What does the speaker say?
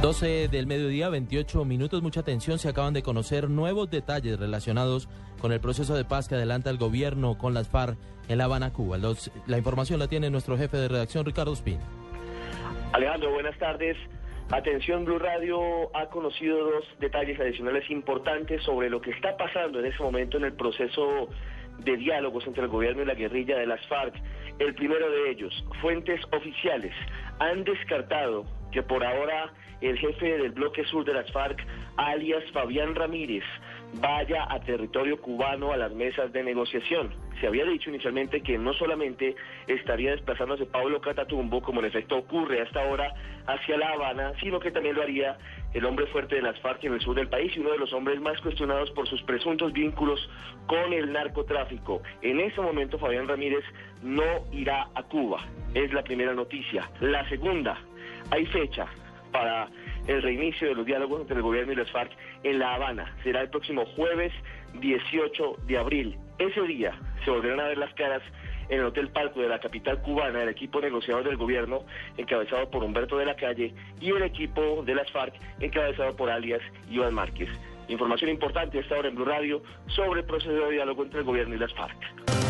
12 del mediodía, 28 minutos, mucha atención. Se acaban de conocer nuevos detalles relacionados con el proceso de paz que adelanta el gobierno con las FARC en La Habana, Cuba. la información la tiene nuestro jefe de redacción, Ricardo Spin. Alejandro, buenas tardes. Atención, Blue Radio ha conocido dos detalles adicionales importantes sobre lo que está pasando en ese momento en el proceso de diálogos entre el gobierno y la guerrilla de las FARC. El primero de ellos, fuentes oficiales, han descartado que por ahora el jefe del bloque sur de las FARC, alias Fabián Ramírez, vaya a territorio cubano a las mesas de negociación. Se había dicho inicialmente que no solamente estaría desplazándose Pablo Catatumbo, como en efecto ocurre hasta ahora, hacia La Habana, sino que también lo haría el hombre fuerte de las FARC en el sur del país y uno de los hombres más cuestionados por sus presuntos vínculos con el narcotráfico. En ese momento Fabián Ramírez no irá a Cuba. Es la primera noticia. La segunda, hay fecha para el reinicio de los diálogos entre el gobierno y las FARC en La Habana. Será el próximo jueves 18 de abril. Ese día se volverán a ver las caras en el Hotel Palco de la capital cubana el equipo negociador del gobierno encabezado por Humberto de la Calle y el equipo de las FARC encabezado por alias Iván Márquez. Información importante a esta hora en Blue Radio sobre el proceso de diálogo entre el gobierno y las FARC.